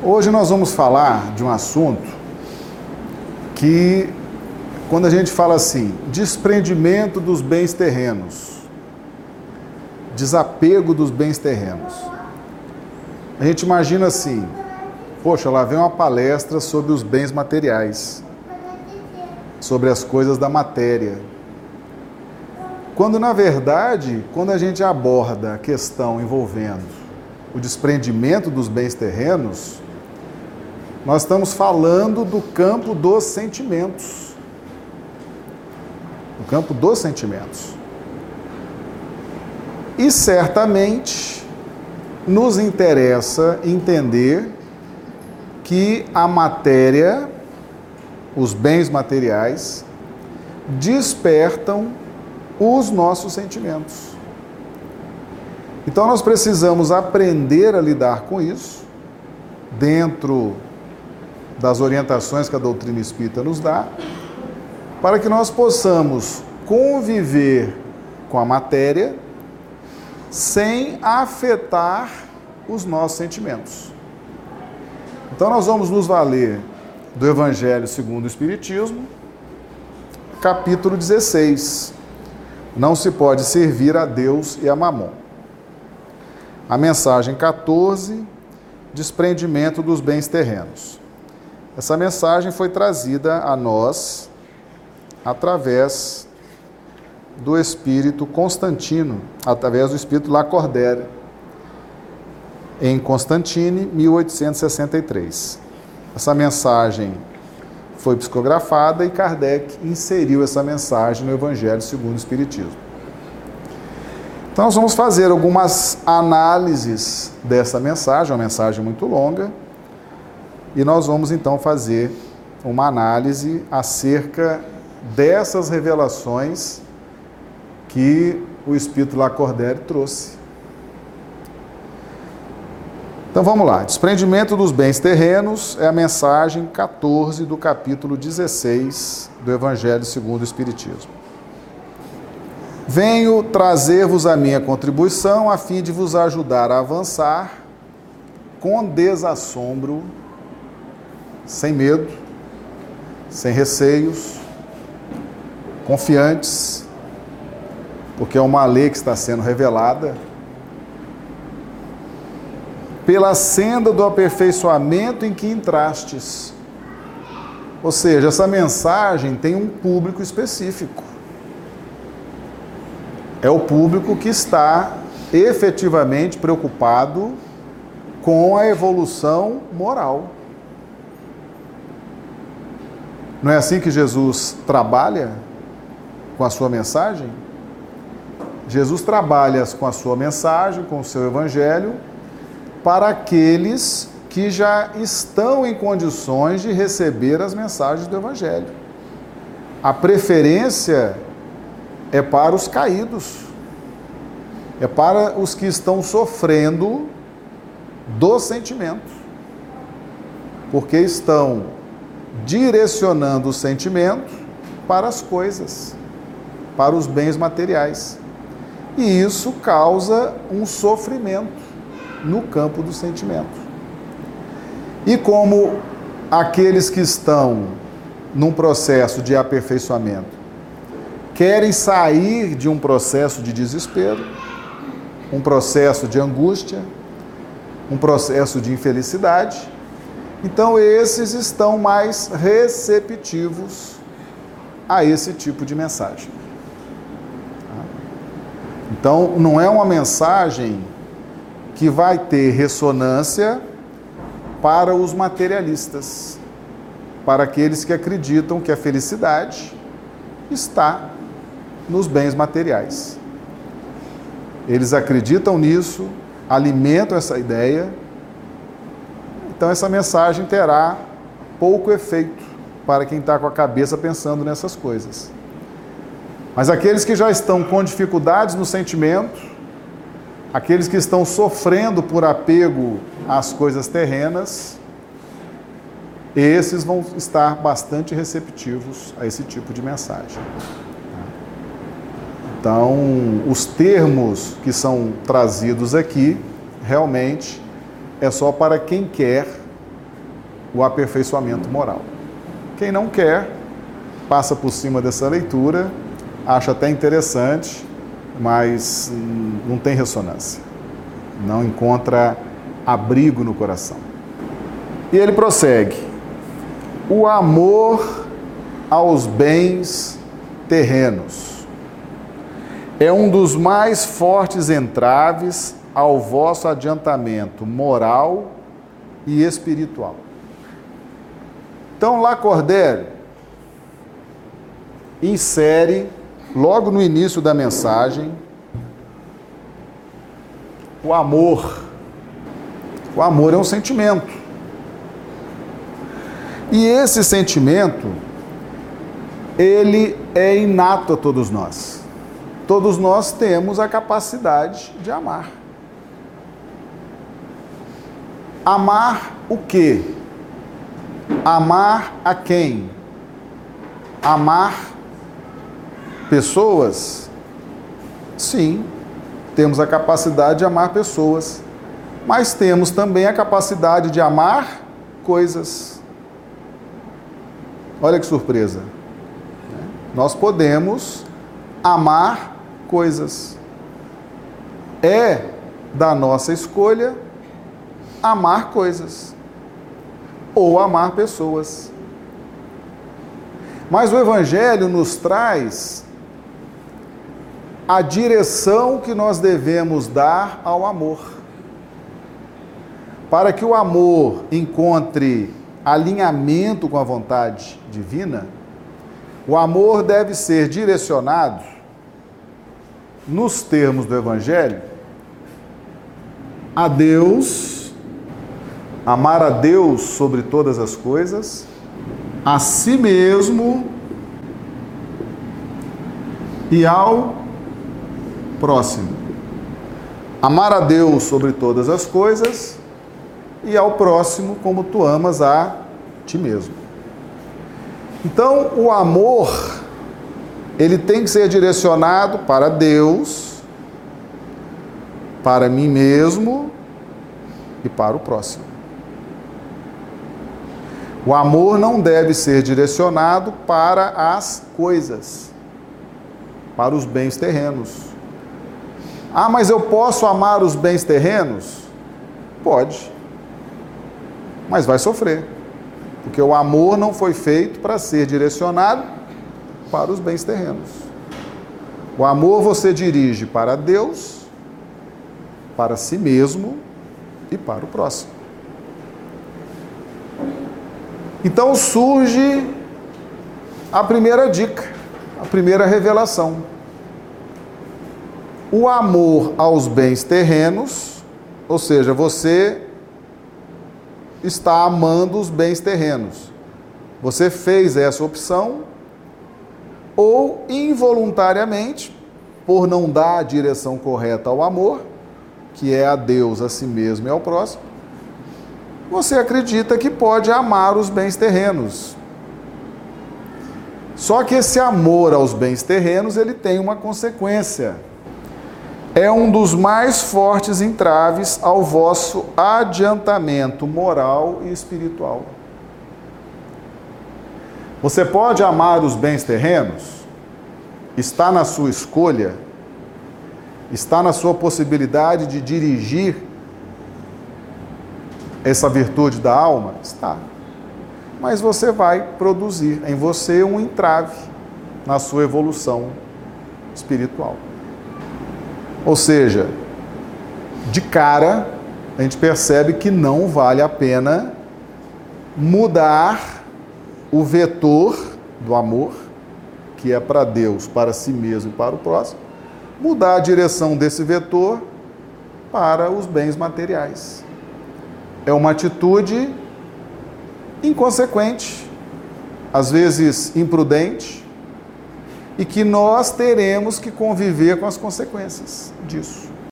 Hoje nós vamos falar de um assunto que, quando a gente fala assim, desprendimento dos bens terrenos, desapego dos bens terrenos, a gente imagina assim: poxa, lá vem uma palestra sobre os bens materiais, sobre as coisas da matéria. Quando na verdade, quando a gente aborda a questão envolvendo o desprendimento dos bens terrenos, nós estamos falando do campo dos sentimentos. O campo dos sentimentos. E certamente nos interessa entender que a matéria, os bens materiais, despertam os nossos sentimentos. Então nós precisamos aprender a lidar com isso dentro das orientações que a doutrina espírita nos dá, para que nós possamos conviver com a matéria sem afetar os nossos sentimentos. Então nós vamos nos valer do Evangelho segundo o Espiritismo, capítulo 16, não se pode servir a Deus e a Mamon. A mensagem 14, desprendimento dos bens terrenos. Essa mensagem foi trazida a nós através do espírito Constantino, através do espírito Lacordaire, em Constantine, 1863. Essa mensagem foi psicografada e Kardec inseriu essa mensagem no Evangelho segundo o Espiritismo. Então, nós vamos fazer algumas análises dessa mensagem, uma mensagem muito longa, e nós vamos então fazer uma análise acerca dessas revelações que o Espírito Lacordaire trouxe. Então vamos lá. Desprendimento dos bens terrenos é a mensagem 14 do capítulo 16 do Evangelho segundo o Espiritismo. Venho trazer-vos a minha contribuição a fim de vos ajudar a avançar com desassombro, sem medo, sem receios, confiantes, porque é uma lei que está sendo revelada pela senda do aperfeiçoamento em que entrastes. Ou seja, essa mensagem tem um público específico. É o público que está efetivamente preocupado com a evolução moral. Não é assim que Jesus trabalha com a sua mensagem? Jesus trabalha com a sua mensagem, com o seu evangelho, para aqueles que já estão em condições de receber as mensagens do Evangelho. A preferência é para os caídos, é para os que estão sofrendo do sentimento, porque estão direcionando o sentimento para as coisas, para os bens materiais. E isso causa um sofrimento no campo do sentimento. E como aqueles que estão num processo de aperfeiçoamento querem sair de um processo de desespero, um processo de angústia, um processo de infelicidade, então esses estão mais receptivos a esse tipo de mensagem. Então não é uma mensagem que vai ter ressonância para os materialistas, para aqueles que acreditam que a felicidade está nos bens materiais. Eles acreditam nisso, alimentam essa ideia, então essa mensagem terá pouco efeito para quem está com a cabeça pensando nessas coisas. Mas aqueles que já estão com dificuldades no sentimento, aqueles que estão sofrendo por apego às coisas terrenas, esses vão estar bastante receptivos a esse tipo de mensagem. Então, os termos que são trazidos aqui, realmente, é só para quem quer o aperfeiçoamento moral. Quem não quer, passa por cima dessa leitura, acha até interessante, mas não tem ressonância, não encontra abrigo no coração. E ele prossegue: o amor aos bens terrenos é um dos mais fortes entraves ao vosso adiantamento moral e espiritual. Então, Lacordaire insere, logo no início da mensagem, o amor. O amor é um sentimento. E esse sentimento, ele é inato a todos nós. Todos nós temos a capacidade de amar. Amar o quê? Amar a quem? Amar pessoas? Sim, temos a capacidade de amar pessoas, mas temos também a capacidade de amar coisas. Olha que surpresa. Nós podemos amar coisas. É da nossa escolha amar coisas ou amar pessoas. Mas o Evangelho nos traz a direção que nós devemos dar ao amor. Para que o amor encontre alinhamento com a vontade divina, o amor deve ser direcionado, nos termos do Evangelho, a Deus amar a Deus sobre todas as coisas, a si mesmo e ao próximo. Amar a Deus sobre todas as coisas e ao próximo como tu amas a ti mesmo. Então, o amor ele tem que ser direcionado para Deus, para mim mesmo e para o próximo. O amor não deve ser direcionado para as coisas, para os bens terrenos. Ah, mas eu posso amar os bens terrenos? Pode, mas vai sofrer, porque o amor não foi feito para ser direcionado para os bens terrenos. O amor você dirige para Deus, para si mesmo e para o próximo. Então surge a primeira dica, a primeira revelação. O amor aos bens terrenos, ou seja, você está amando os bens terrenos. Você fez essa opção ou involuntariamente, por não dar a direção correta ao amor, que é a Deus, a si mesmo e ao próximo, você acredita que pode amar os bens terrenos. Só que esse amor aos bens terrenos, ele tem uma consequência. É um dos mais fortes entraves ao vosso adiantamento moral e espiritual. Você pode amar os bens terrenos? Está na sua escolha? Está na sua possibilidade de dirigir essa virtude da alma? Está. Mas você vai produzir em você um entrave na sua evolução espiritual. Ou seja, de cara, a gente percebe que não vale a pena mudar o vetor do amor, que é para Deus, para si mesmo e para o próximo, mudar a direção desse vetor para os bens materiais é uma atitude inconsequente, às vezes imprudente, e que nós teremos que conviver com as consequências disso.